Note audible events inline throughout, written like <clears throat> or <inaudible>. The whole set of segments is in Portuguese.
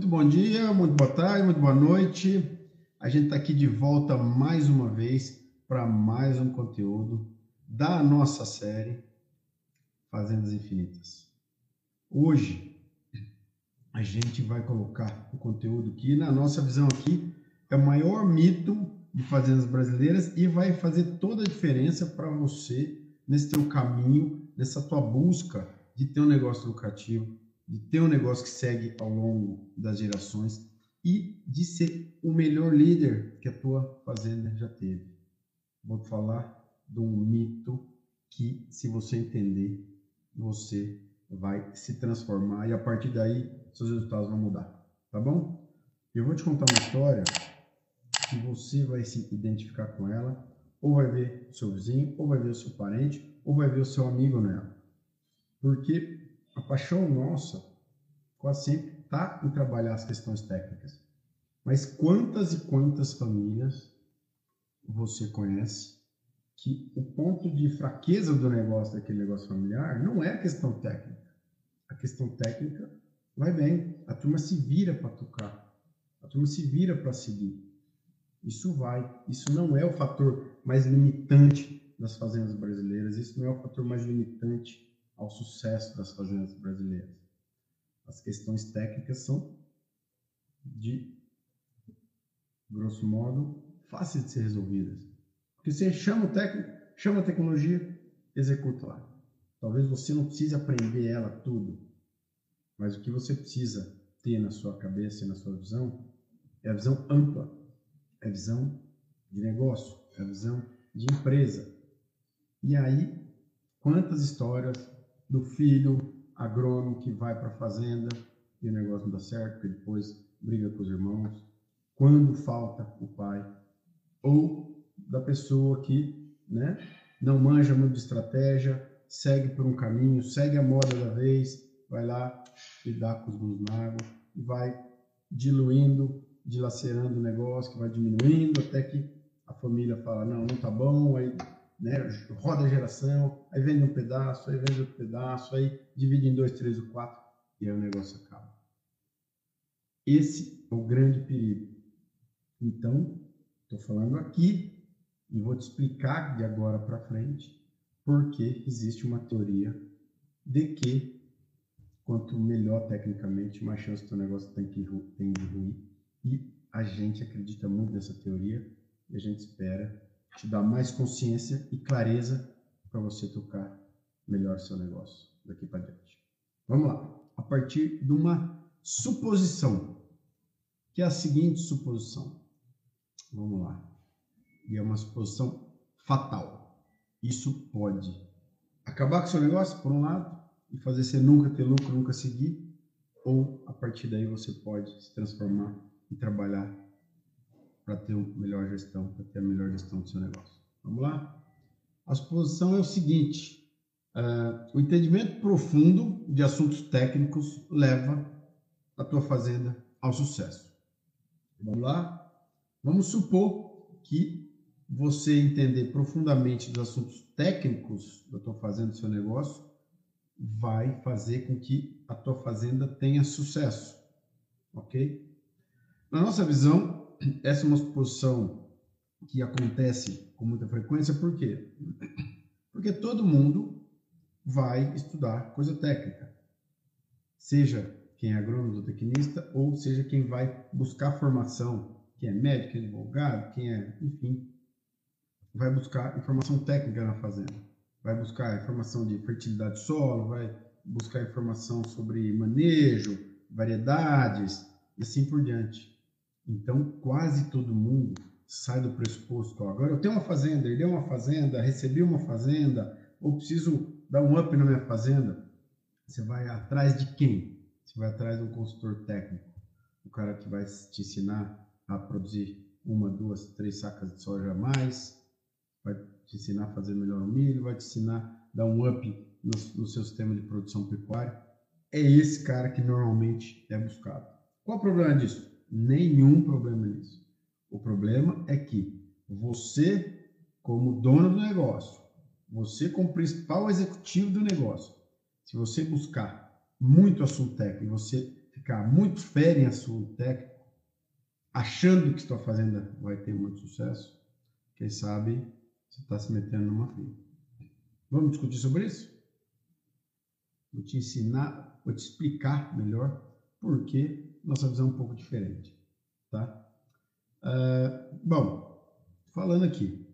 Muito bom dia, muito boa tarde, muito boa noite. A gente está aqui de volta mais uma vez para mais um conteúdo da nossa série Fazendas Infinitas. Hoje a gente vai colocar o conteúdo que, na nossa visão aqui, é o maior mito de fazendas brasileiras e vai fazer toda a diferença para você nesse teu caminho, nessa tua busca de ter um negócio lucrativo, de ter um negócio que segue ao longo das gerações e de ser o melhor líder que a tua fazenda já teve. Vou falar de um mito que, se você entender, você vai se transformar e a partir daí seus resultados vão mudar, tá bom? Eu vou te contar uma história que você vai se identificar com ela, ou vai ver seu vizinho, ou vai ver seu parente, ou vai ver o seu amigo nela. Porque a paixão nossa quase sempre está em trabalhar as questões técnicas. Mas quantas e quantas famílias você conhece que o ponto de fraqueza do negócio, daquele negócio familiar, não é a questão técnica. A questão técnica vai bem, a turma se vira para tocar, a turma se vira para seguir. Isso vai, isso não é o fator mais limitante das fazendas brasileiras, isso não é o fator mais limitante ao sucesso das fazendas brasileiras. As questões técnicas são de, grosso modo, fáceis de ser resolvidas. Porque você chama o técnico, chama a tecnologia, executa lá. Talvez você não precise aprender ela tudo, mas o que você precisa ter na sua cabeça e na sua visão é a visão ampla, é a visão de negócio, é a visão de empresa. E aí, quantas histórias do filho agrônomo que vai para a fazenda e o negócio não dá certo, porque depois briga com os irmãos, quando falta o pai, ou da pessoa que né, não manja muito de estratégia, segue por um caminho, segue a moda da vez, vai lá lidar com os bons magos e vai diluindo, dilacerando o negócio, que vai diminuindo até que a família fala, não, não tá bom, aí né? roda a geração, aí vende um pedaço, aí vende outro pedaço, aí divide em dois, três ou quatro, e aí o negócio acaba. Esse é o grande perigo. Então, estou falando aqui e vou te explicar de agora para frente porque existe uma teoria de que quanto melhor tecnicamente, mais chance do negócio tem, que, tem de ruir. E a gente acredita muito nessa teoria e a gente espera te dá mais consciência e clareza para você tocar melhor seu negócio daqui para diante. Vamos lá. A partir de uma suposição, que é a seguinte suposição. Vamos lá. E é uma suposição fatal. Isso pode acabar com seu negócio, por um lado, e fazer você nunca ter lucro, nunca seguir, ou a partir daí você pode se transformar e trabalhar para ter uma melhor gestão, para ter a melhor gestão do seu negócio. Vamos lá? A suposição é o seguinte: uh, o entendimento profundo de assuntos técnicos leva a tua fazenda ao sucesso. Vamos lá? Vamos supor que você entender profundamente dos assuntos técnicos da tua fazenda, do seu negócio, vai fazer com que a tua fazenda tenha sucesso, ok? Na nossa visão, essa é uma suposição que acontece com muita frequência, por quê? Porque todo mundo vai estudar coisa técnica, seja quem é agrônomo ou tecnista, ou seja quem vai buscar formação, quem é médico, quem é advogado, quem é, enfim, vai buscar informação técnica na fazenda, vai buscar informação de fertilidade do solo, vai buscar informação sobre manejo, variedades e assim por diante. Então, quase todo mundo sai do pressuposto, agora eu tenho uma fazenda, ele é uma fazenda, recebi uma fazenda, ou preciso dar um up na minha fazenda. Você vai atrás de quem? Você vai atrás de um consultor técnico, o cara que vai te ensinar a produzir uma, duas, três sacas de soja a mais, vai te ensinar a fazer melhor o milho, vai te ensinar a dar um up no, no seu sistema de produção pecuária. É esse cara que normalmente é buscado. Qual o problema disso? Nenhum problema nisso. O problema é que você, como dono do negócio, você como principal executivo do negócio, se você buscar muito assunto técnico, você ficar muito férreo em assunto técnico, achando que estou fazendo vai ter muito sucesso, quem sabe você está se metendo numa fila. Vamos discutir sobre isso? Vou te ensinar, vou te explicar melhor por que nossa visão é um pouco diferente, tá? Uh, bom, falando aqui,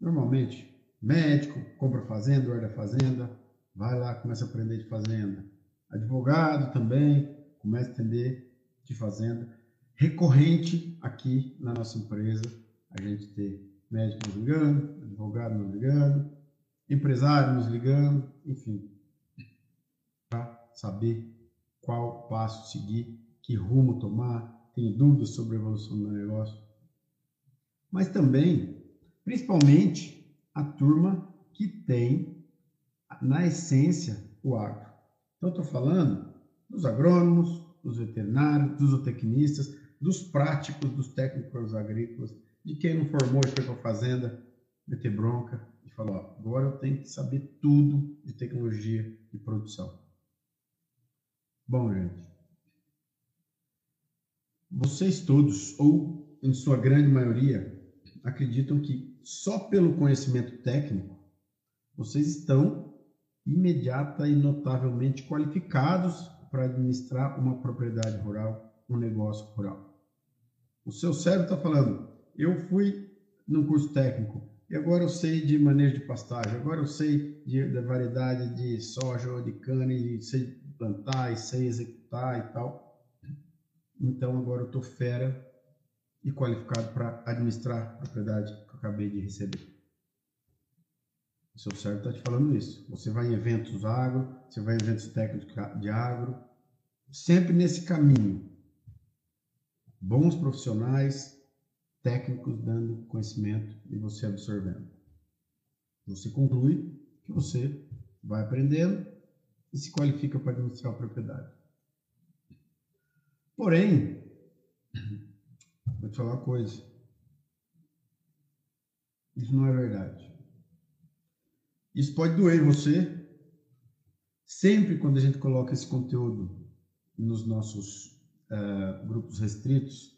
normalmente médico compra fazenda, guarda fazenda, vai lá começa a aprender de fazenda. Advogado também começa a entender de fazenda. Recorrente aqui na nossa empresa, a gente ter médico nos ligando, advogado nos ligando, empresário nos ligando, enfim, para saber qual passo seguir, que rumo tomar, tem dúvidas sobre a evolução do negócio. Mas também, principalmente, a turma que tem, na essência, o agro. Então, estou falando dos agrônomos, dos veterinários, dos zootecnistas, dos práticos, dos técnicos agrícolas, de quem não formou e foi para a fazenda meter bronca e falar, ó, agora eu tenho que saber tudo de tecnologia e produção. Bom, gente, vocês todos, ou em sua grande maioria, acreditam que só pelo conhecimento técnico vocês estão imediata e notavelmente qualificados para administrar uma propriedade rural, um negócio rural. O seu cérebro está falando, eu fui num curso técnico e agora eu sei de manejo de pastagem, agora eu sei de, da variedade de soja ou de cana e sei plantar e sei executar e tal. Então agora eu estou fera e qualificado para administrar a propriedade que eu acabei de receber. O seu cérebro está te falando isso. Você vai em eventos agro, você vai em eventos técnicos de agro, sempre nesse caminho. Bons profissionais, técnicos dando conhecimento e você absorvendo. Você conclui que você vai aprendendo e se qualifica para administrar a propriedade. Porém, vou te falar uma coisa. Isso não é verdade. Isso pode doer em você. Sempre quando a gente coloca esse conteúdo nos nossos uh, grupos restritos,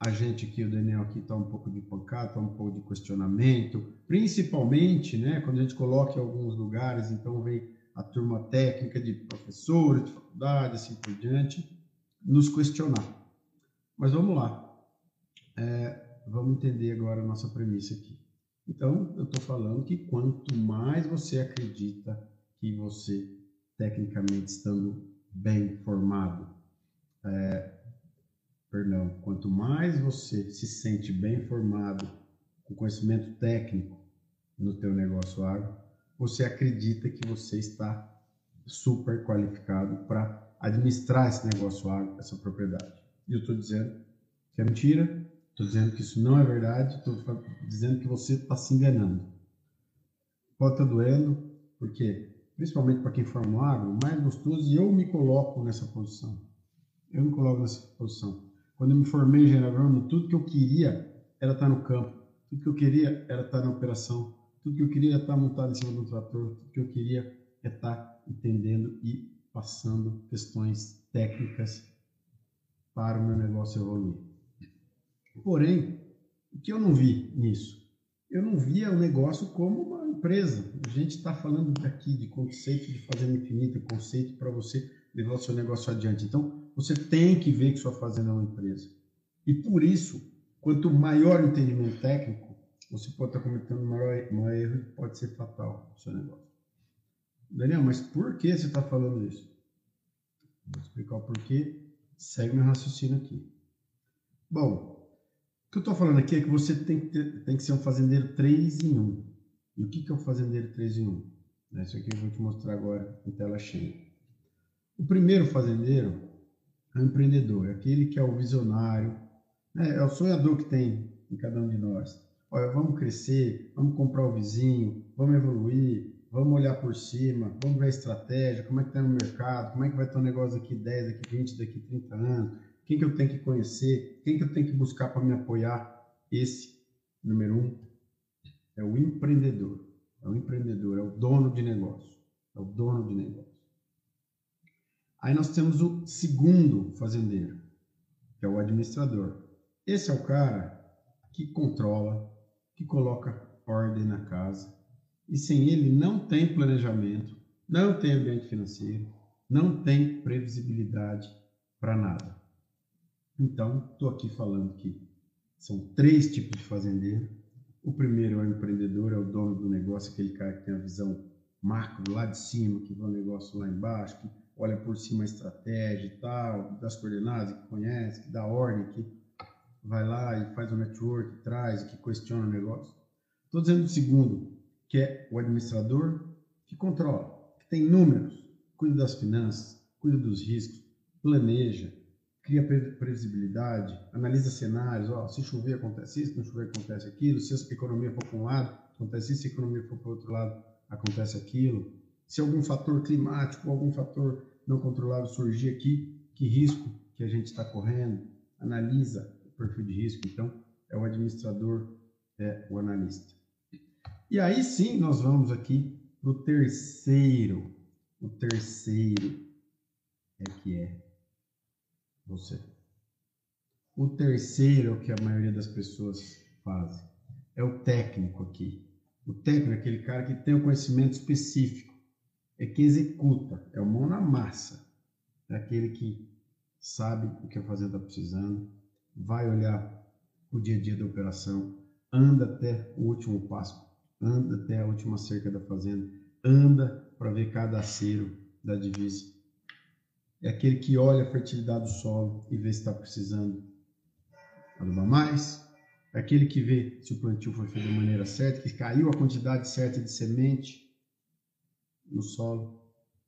a gente aqui, o Daniel aqui está um pouco de pancada, está um pouco de questionamento, principalmente, né, quando a gente coloca em alguns lugares, então vem a turma técnica de professores, de faculdade, assim por diante, nos questionar. Mas vamos lá, é, vamos entender agora a nossa premissa aqui. Então, eu estou falando que quanto mais você acredita que você, tecnicamente estando bem formado, é, perdão, quanto mais você se sente bem informado, com conhecimento técnico no teu negócio agro, você acredita que você está super qualificado para administrar esse negócio agro, essa propriedade. E eu estou dizendo que é mentira, estou dizendo que isso não é verdade, estou dizendo que você está se enganando. Pode estar tá doendo, porque principalmente para quem forma o agro, mais gostoso, e eu me coloco nessa posição. Eu me coloco nessa posição. Quando eu me formei em engenharia agrônoma, tudo que eu queria era estar no campo, tudo que eu queria era estar na operação, tudo que eu queria era estar montado em cima um trator, tudo que eu queria é estar entendendo e passando questões técnicas para o meu negócio evoluir. Porém, o que eu não vi nisso? Eu não via o negócio como uma empresa. A gente está falando aqui de conceito de fazenda infinita, conceito para você levar o seu negócio adiante. Então, você tem que ver que sua fazenda é uma empresa. E por isso, quanto maior o entendimento técnico, você pode estar cometendo um maior, maior erro que pode ser fatal no seu negócio. Daniel, mas por que você está falando isso? Vou explicar o porquê. Segue meu raciocínio aqui. Bom, o que eu estou falando aqui é que você tem que, ter, tem que ser um fazendeiro 3 em 1. E o que, que é o um fazendeiro 3 em 1? Isso aqui eu vou te mostrar agora em tela cheia. O primeiro fazendeiro é o empreendedor, é aquele que é o visionário, né? é o sonhador que tem em cada um de nós. Olha, vamos crescer, vamos comprar o vizinho, vamos evoluir, vamos olhar por cima, vamos ver a estratégia, como é que está no mercado, como é que vai estar o negócio daqui 10, daqui 20, daqui 30 anos, quem que eu tenho que conhecer, quem que eu tenho que buscar para me apoiar. Esse, número um, é o empreendedor. É o empreendedor, é o dono de negócio. É o dono de negócio. Aí nós temos o segundo fazendeiro, que é o administrador. Esse é o cara que controla, que coloca ordem na casa. E sem ele não tem planejamento, não tem ambiente financeiro, não tem previsibilidade para nada. Então, estou aqui falando que são três tipos de fazendeiro. O primeiro é o empreendedor, é o dono do negócio, aquele cara que tem a visão macro lá de cima, que vê o negócio lá embaixo, que olha por cima a estratégia e tal, das coordenadas, que conhece, que dá ordem, que vai lá e faz o network, traz, que questiona o negócio. Estou dizendo o segundo, que é o administrador que controla, que tem números, cuida das finanças, cuida dos riscos, planeja, cria previsibilidade, analisa cenários, ó, se chover acontece isso, se não chover acontece aquilo, se a economia for para um lado, acontece isso, se a economia for para o outro lado, acontece aquilo. Se algum fator climático, algum fator não controlável surgir aqui, que risco que a gente está correndo, analisa perfil de risco. Então, é o administrador, é o analista. E aí sim, nós vamos aqui para o terceiro. O terceiro é que é você. O terceiro, é o que a maioria das pessoas fazem, é o técnico aqui. O técnico é aquele cara que tem o um conhecimento específico, é que executa, é o mão na massa, é aquele que sabe o que a fazenda está precisando, vai olhar o dia a dia da operação, anda até o último passo, anda até a última cerca da fazenda, anda para ver cada acero da divisa é aquele que olha a fertilidade do solo e vê se está precisando adubar mais. É aquele que vê se o plantio foi feito da maneira certa, que caiu a quantidade certa de semente no solo.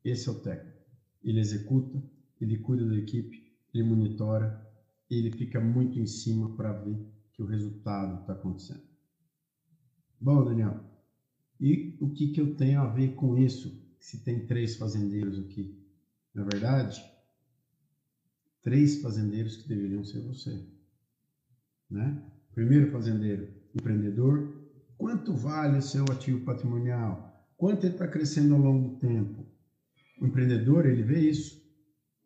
Esse é o técnico. Ele executa, ele cuida da equipe, ele monitora, ele fica muito em cima para ver que o resultado está acontecendo. Bom, Daniel, e o que, que eu tenho a ver com isso? Se tem três fazendeiros aqui. Na verdade, três fazendeiros que deveriam ser você. Né? Primeiro fazendeiro, empreendedor. Quanto vale o seu ativo patrimonial? Quanto ele está crescendo ao longo do tempo? O empreendedor, ele vê isso.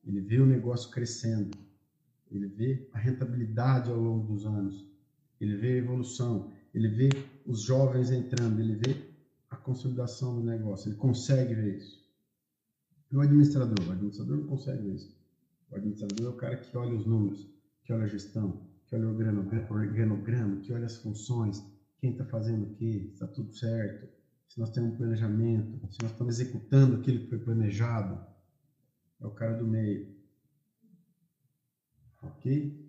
Ele vê o negócio crescendo. Ele vê a rentabilidade ao longo dos anos. Ele vê a evolução. Ele vê os jovens entrando. Ele vê a consolidação do negócio. Ele consegue ver isso. E o administrador? O administrador não consegue ver isso. O administrador é o cara que olha os números, que olha a gestão, que olha o organograma, que olha as funções, quem está fazendo o quê, está tudo certo, se nós temos um planejamento, se nós estamos executando aquilo que foi planejado. É o cara do meio. Ok?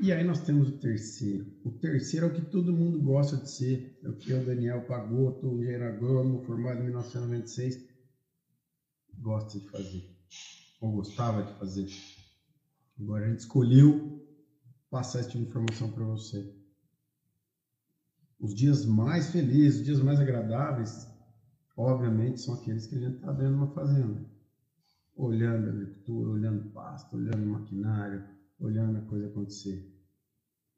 E aí nós temos o terceiro. O terceiro é o que todo mundo gosta de ser, é o que é o Daniel Pagotto, engenheiro agrônomo, formado em 1996 gosta de fazer, ou gostava de fazer. Agora a gente escolheu passar essa tipo informação para você. Os dias mais felizes, os dias mais agradáveis, obviamente, são aqueles que a gente está de uma fazenda. Olhando a agricultura, olhando o pasto, olhando o maquinário, olhando a coisa acontecer.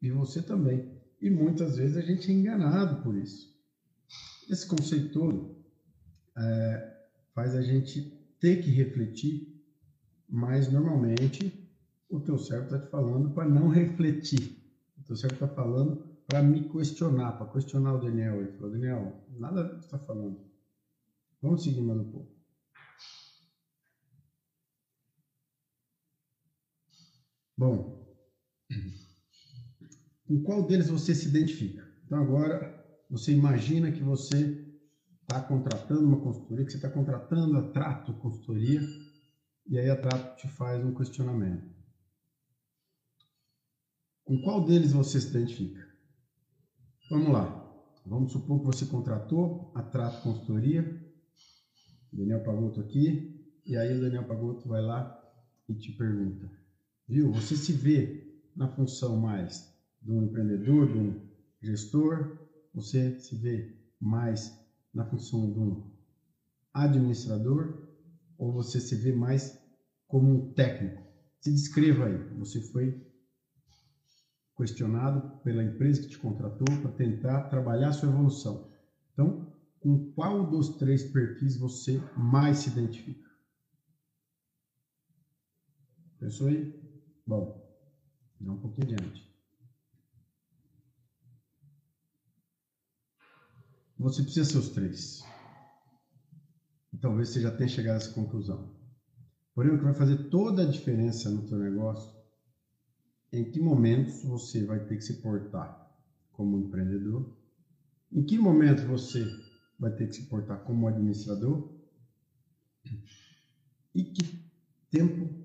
E você também. E muitas vezes a gente é enganado por isso. Esse conceito todo é, faz a gente ter que refletir, mas normalmente o teu cérebro está te falando para não refletir. O teu cérebro está falando para me questionar, para questionar o Daniel. Ele falou, Daniel, nada do que você está falando. Vamos seguir mais um pouco. Bom, com qual deles você se identifica? Então agora você imagina que você está contratando uma consultoria, que você está contratando a Trato Consultoria, e aí a Trato te faz um questionamento. Com qual deles você se identifica? Vamos lá. Vamos supor que você contratou a Trato Consultoria, Daniel Pagotto aqui, e aí o Daniel Pagotto vai lá e te pergunta, viu, você se vê na função mais de um empreendedor, de um gestor, você se vê mais na função de um administrador ou você se vê mais como um técnico? Se descreva aí. Você foi questionado pela empresa que te contratou para tentar trabalhar a sua evolução. Então, com qual dos três perfis você mais se identifica? Pensou aí? Bom, dá um pouquinho adiante. Você precisa ser os três. E talvez você já tenha chegado a essa conclusão. Porém, o que vai fazer toda a diferença no teu negócio é em que momentos você vai ter que se portar como empreendedor, em que momento você vai ter que se portar como administrador e que tempo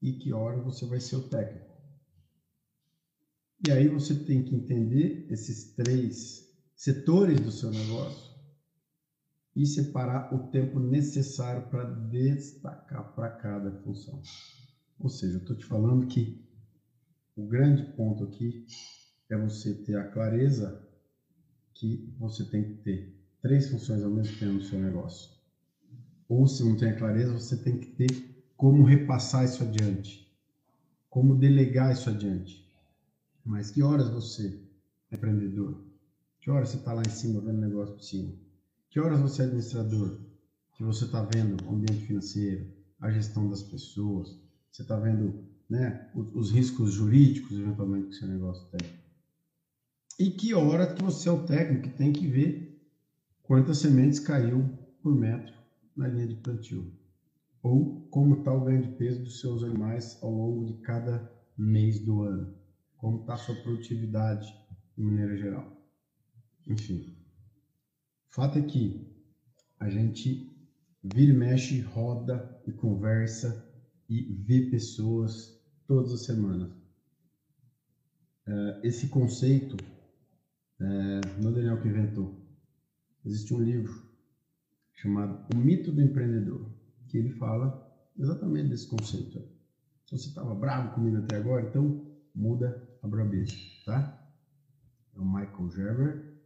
e que hora você vai ser o técnico. E aí você tem que entender esses três setores do seu negócio e separar o tempo necessário para destacar para cada função. Ou seja, eu estou te falando que o grande ponto aqui é você ter a clareza que você tem que ter três funções ao mesmo tempo no seu negócio. Ou se não tem a clareza, você tem que ter como repassar isso adiante, como delegar isso adiante. Mas que horas você é empreendedor? Que horas você está lá em cima vendo negócio por cima? Que horas você é administrador? Que você está vendo o ambiente financeiro, a gestão das pessoas, você está vendo né, os, os, riscos jurídicos, eventualmente, que seu negócio tem. E que hora que você é o técnico que tem que ver quantas sementes caiu por metro na linha de plantio. Ou como está o ganho de peso dos seus animais ao longo de cada mês do ano. Como está a sua produtividade, de maneira geral. Enfim, fato é que a gente vira e mexe, roda e conversa e vê pessoas todas as semanas. Uh, esse conceito não é Daniel que inventou. Existe um livro chamado O Mito do Empreendedor, que ele fala exatamente desse conceito. Se você estava bravo comigo até agora, então muda a brabeza, tá? É o Michael Gerber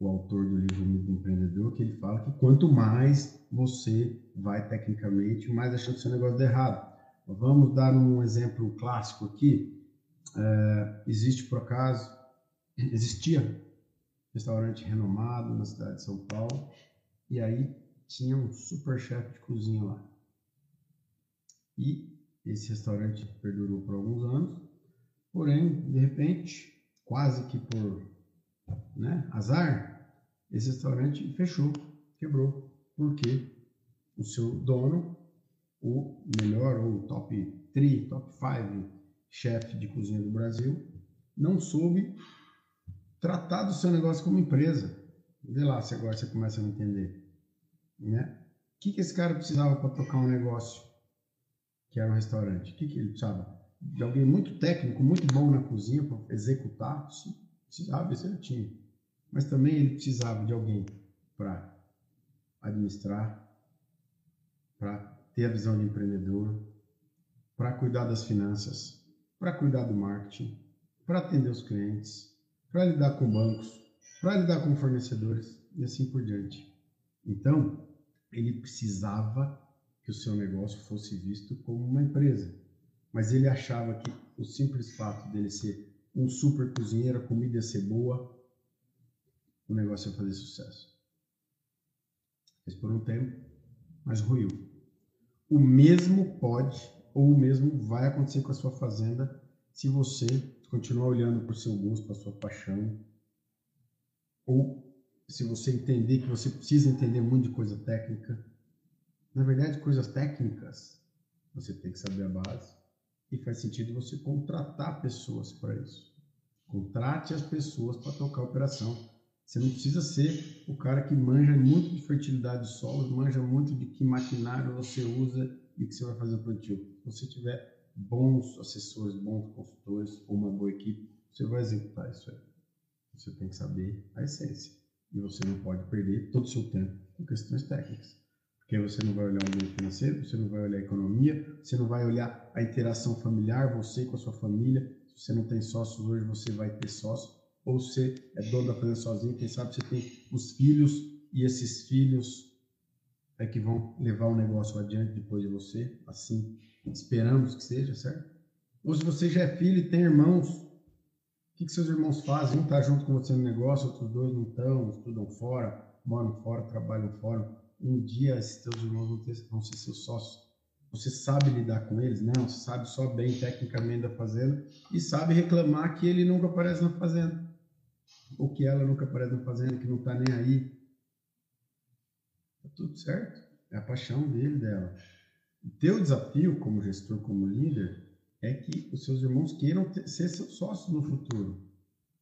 o autor do livro Mito Empreendedor, que ele fala que quanto mais você vai tecnicamente, mais a chance do seu negócio dar errado. Vamos dar um exemplo clássico aqui. É, existe, por acaso, existia um restaurante renomado na cidade de São Paulo, e aí tinha um super chefe de cozinha lá. E esse restaurante perdurou por alguns anos, porém, de repente, quase que por né, azar, esse restaurante fechou, quebrou, porque o seu dono, o melhor ou top 3, top 5 chefe de cozinha do Brasil, não soube tratar do seu negócio como empresa. Vê lá se agora você começa a entender. Né? O que, que esse cara precisava para tocar um negócio que era um restaurante? O que, que ele precisava? De alguém muito técnico, muito bom na cozinha para executar? Sim, precisava, isso ele tinha mas também ele precisava de alguém para administrar, para ter a visão de empreendedor, para cuidar das finanças, para cuidar do marketing, para atender os clientes, para lidar com bancos, para lidar com fornecedores e assim por diante. Então, ele precisava que o seu negócio fosse visto como uma empresa, mas ele achava que o simples fato dele ser um super cozinheiro, a comida ia ser boa, o negócio ia fazer sucesso. Fez por um tempo, mas ruiu. O mesmo pode ou o mesmo vai acontecer com a sua fazenda se você continuar olhando para o seu gosto, para a sua paixão, ou se você entender que você precisa entender muito de coisa técnica. Na verdade, coisas técnicas, você tem que saber a base e faz sentido você contratar pessoas para isso. Contrate as pessoas para tocar a operação você não precisa ser o cara que manja muito de fertilidade de solos, manja muito de que maquinário você usa e que você vai fazer o plantio. Se você tiver bons assessores, bons consultores ou uma boa equipe, você vai executar isso aí. Você tem que saber a essência. E você não pode perder todo o seu tempo com questões técnicas. Porque você não vai olhar o meio financeiro, você não vai olhar a economia, você não vai olhar a interação familiar, você com a sua família. Se você não tem sócios hoje, você vai ter sócio ou você é dono da fazenda sozinho, quem sabe você tem os filhos e esses filhos é que vão levar o negócio adiante depois de você, assim esperamos que seja, certo? Ou se você já é filho e tem irmãos, o que, que seus irmãos fazem? Um está junto com você no negócio, outros dois não estão, estudam fora, moram fora, trabalham fora. Um dia esses teus irmãos vão, ter, vão ser seus sócios. Você sabe lidar com eles? Não, você sabe só bem tecnicamente da fazenda e sabe reclamar que ele nunca aparece na fazenda. Ou que ela nunca aparece na fazenda, que não está nem aí. Tá tudo certo. É a paixão dele, dela. O teu desafio como gestor, como líder, é que os seus irmãos queiram ter, ser seus sócios no futuro.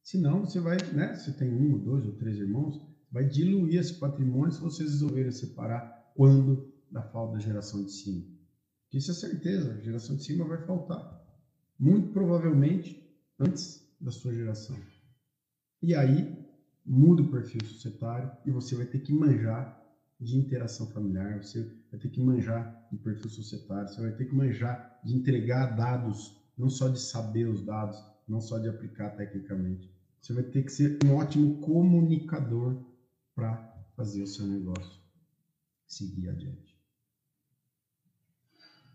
Senão você vai, né? Se tem um, dois ou três irmãos, vai diluir esse patrimônio se vocês resolverem separar quando da falta da geração de cima. Isso é certeza, a geração de cima vai faltar. Muito provavelmente antes da sua geração. E aí muda o perfil societário e você vai ter que manjar de interação familiar, você vai ter que manjar de perfil societário, você vai ter que manjar de entregar dados, não só de saber os dados, não só de aplicar tecnicamente. Você vai ter que ser um ótimo comunicador para fazer o seu negócio seguir adiante.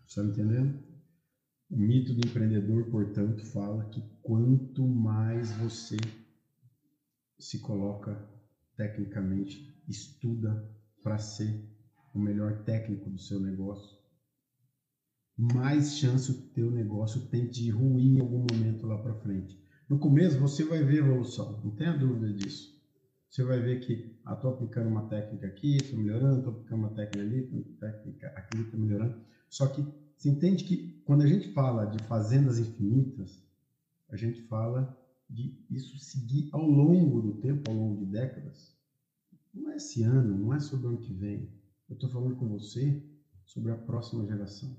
Está entendendo? O mito do empreendedor, portanto, fala que quanto mais você se coloca tecnicamente, estuda para ser o melhor técnico do seu negócio, mais chance o teu negócio tem de ruir em algum momento lá para frente. No começo você vai ver evolução, não tenha dúvida disso. Você vai ver que ah, estou aplicando uma técnica aqui, estou melhorando, estou aplicando uma técnica ali, técnica aqui, estou melhorando. Só que você entende que quando a gente fala de fazendas infinitas, a gente fala de isso seguir ao longo do tempo, ao longo de décadas. Não é esse ano, não é sobre o ano que vem. Eu estou falando com você sobre a próxima geração.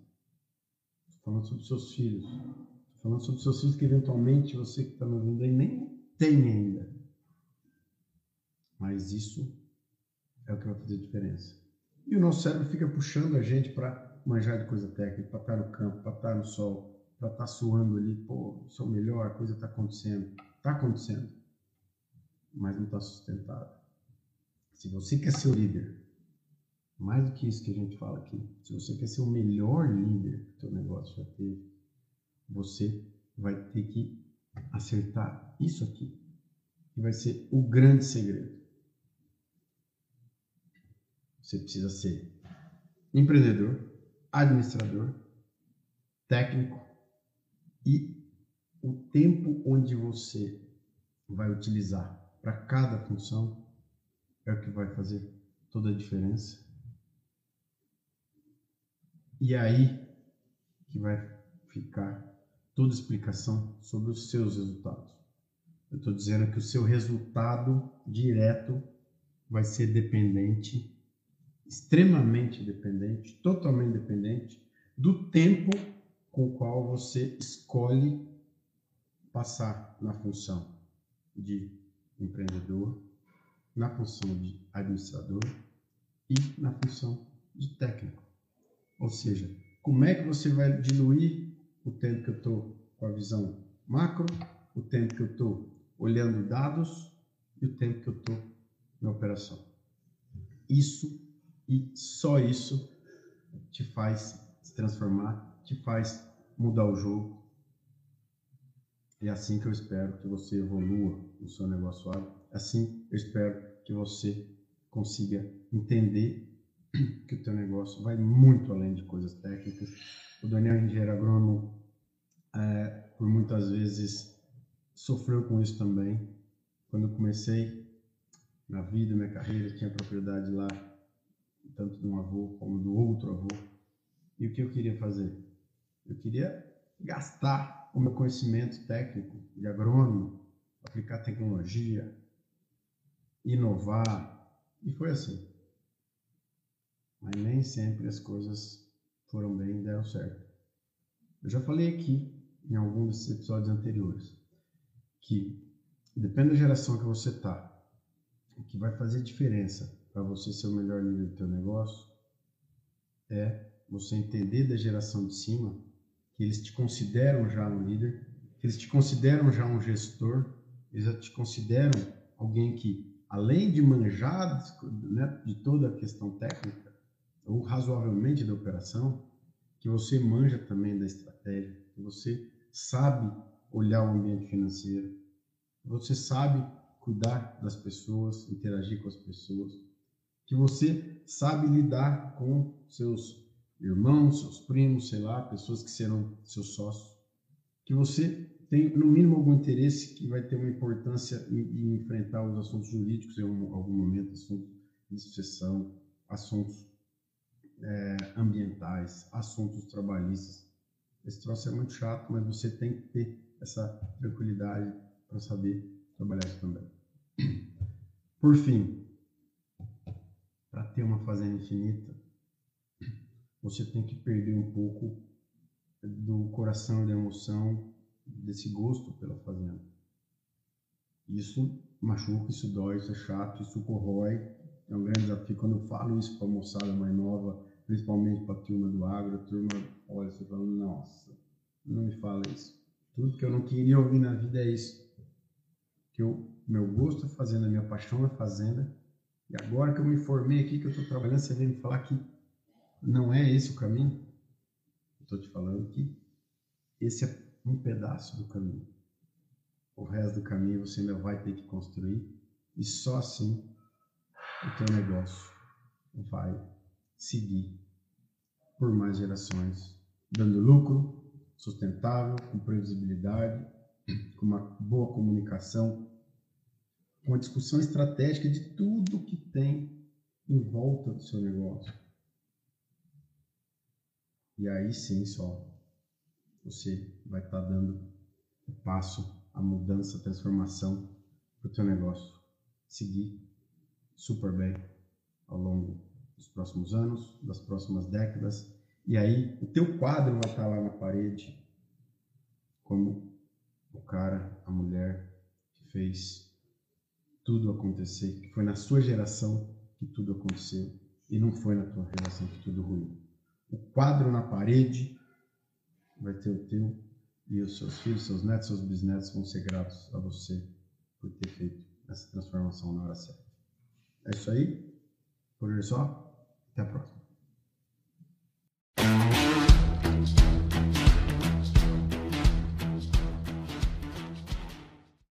Estou falando sobre seus filhos. Estou falando sobre seus filhos que eventualmente você que está me ouvindo aí nem tem ainda. Mas isso é o que vai fazer diferença. E o nosso cérebro fica puxando a gente para manjar de coisa técnica, para estar no campo, para estar no sol, para estar suando ali, pô, sou melhor, a coisa está acontecendo. Está acontecendo, mas não está sustentado. Se você quer ser o líder, mais do que isso que a gente fala aqui, se você quer ser o melhor líder que o teu negócio já teve, você vai ter que acertar isso aqui, que vai ser o grande segredo. Você precisa ser empreendedor, administrador, técnico e o tempo onde você vai utilizar para cada função é o que vai fazer toda a diferença. E aí que vai ficar toda explicação sobre os seus resultados. Eu estou dizendo que o seu resultado direto vai ser dependente extremamente dependente, totalmente dependente do tempo com o qual você escolhe passar na função de empreendedor, na função de administrador e na função de técnico. Ou seja, como é que você vai diluir o tempo que eu estou com a visão macro, o tempo que eu estou olhando dados e o tempo que eu estou na operação. Isso e só isso te faz se transformar, te faz mudar o jogo. E é assim que eu espero que você evolua no seu negócio. É assim eu espero que você consiga entender <clears throat> que o teu negócio vai muito além de coisas técnicas. O Daniel, engenheiro agrônomo, é, por muitas vezes sofreu com isso também. Quando eu comecei na vida, minha carreira, tinha propriedade lá tanto de um avô como do outro avô. E o que eu queria fazer? Eu queria gastar o meu conhecimento técnico de agrônomo, aplicar tecnologia, inovar, e foi assim. Mas nem sempre as coisas foram bem e deram certo. Eu já falei aqui em algum desses episódios anteriores que depende da geração que você está, o que vai fazer diferença para você ser o melhor líder do teu negócio é você entender da geração de cima que eles te consideram já um líder, que eles te consideram já um gestor, eles já te consideram alguém que, além de manjar né, de toda a questão técnica, ou razoavelmente da operação, que você manja também da estratégia, que você sabe olhar o ambiente financeiro, você sabe cuidar das pessoas, interagir com as pessoas, que você sabe lidar com seus irmãos, seus primos, sei lá, pessoas que serão seus sócios, que você tem no mínimo algum interesse que vai ter uma importância em, em enfrentar os assuntos jurídicos em algum, algum momento, assuntos de sucessão, assuntos é, ambientais, assuntos trabalhistas. Esse troço é muito chato, mas você tem que ter essa tranquilidade para saber trabalhar isso também. Por fim, para ter uma fazenda infinita, você tem que perder um pouco do coração e da emoção desse gosto pela fazenda. Isso machuca, isso dói, isso é chato, isso corrói. É um grande desafio. Quando eu falo isso para a moçada mais nova, principalmente para a turma do agro, a turma olha você falando, nossa, não me fala isso. Tudo que eu não queria ouvir na vida é isso. Que eu, meu gosto é fazenda, minha paixão é fazenda. E agora que eu me formei aqui, que eu estou trabalhando, você vem me falar que não é esse o caminho? Estou te falando que esse é um pedaço do caminho. O resto do caminho você ainda vai ter que construir e só assim o teu negócio vai seguir por mais gerações, dando lucro, sustentável, com previsibilidade, com uma boa comunicação, com uma discussão estratégica de tudo que tem em volta do seu negócio. E aí sim só você vai estar tá dando o passo, a mudança, a transformação para o teu negócio seguir super bem ao longo dos próximos anos, das próximas décadas. E aí o teu quadro vai estar lá na parede como o cara, a mulher que fez tudo acontecer, que foi na sua geração que tudo aconteceu e não foi na tua geração que tudo ruiu o quadro na parede vai ter o teu e os seus filhos, seus netos, seus bisnetos vão ser gratos a você por ter feito essa transformação na hora certa. É isso aí. Por hoje é só. Até a próxima.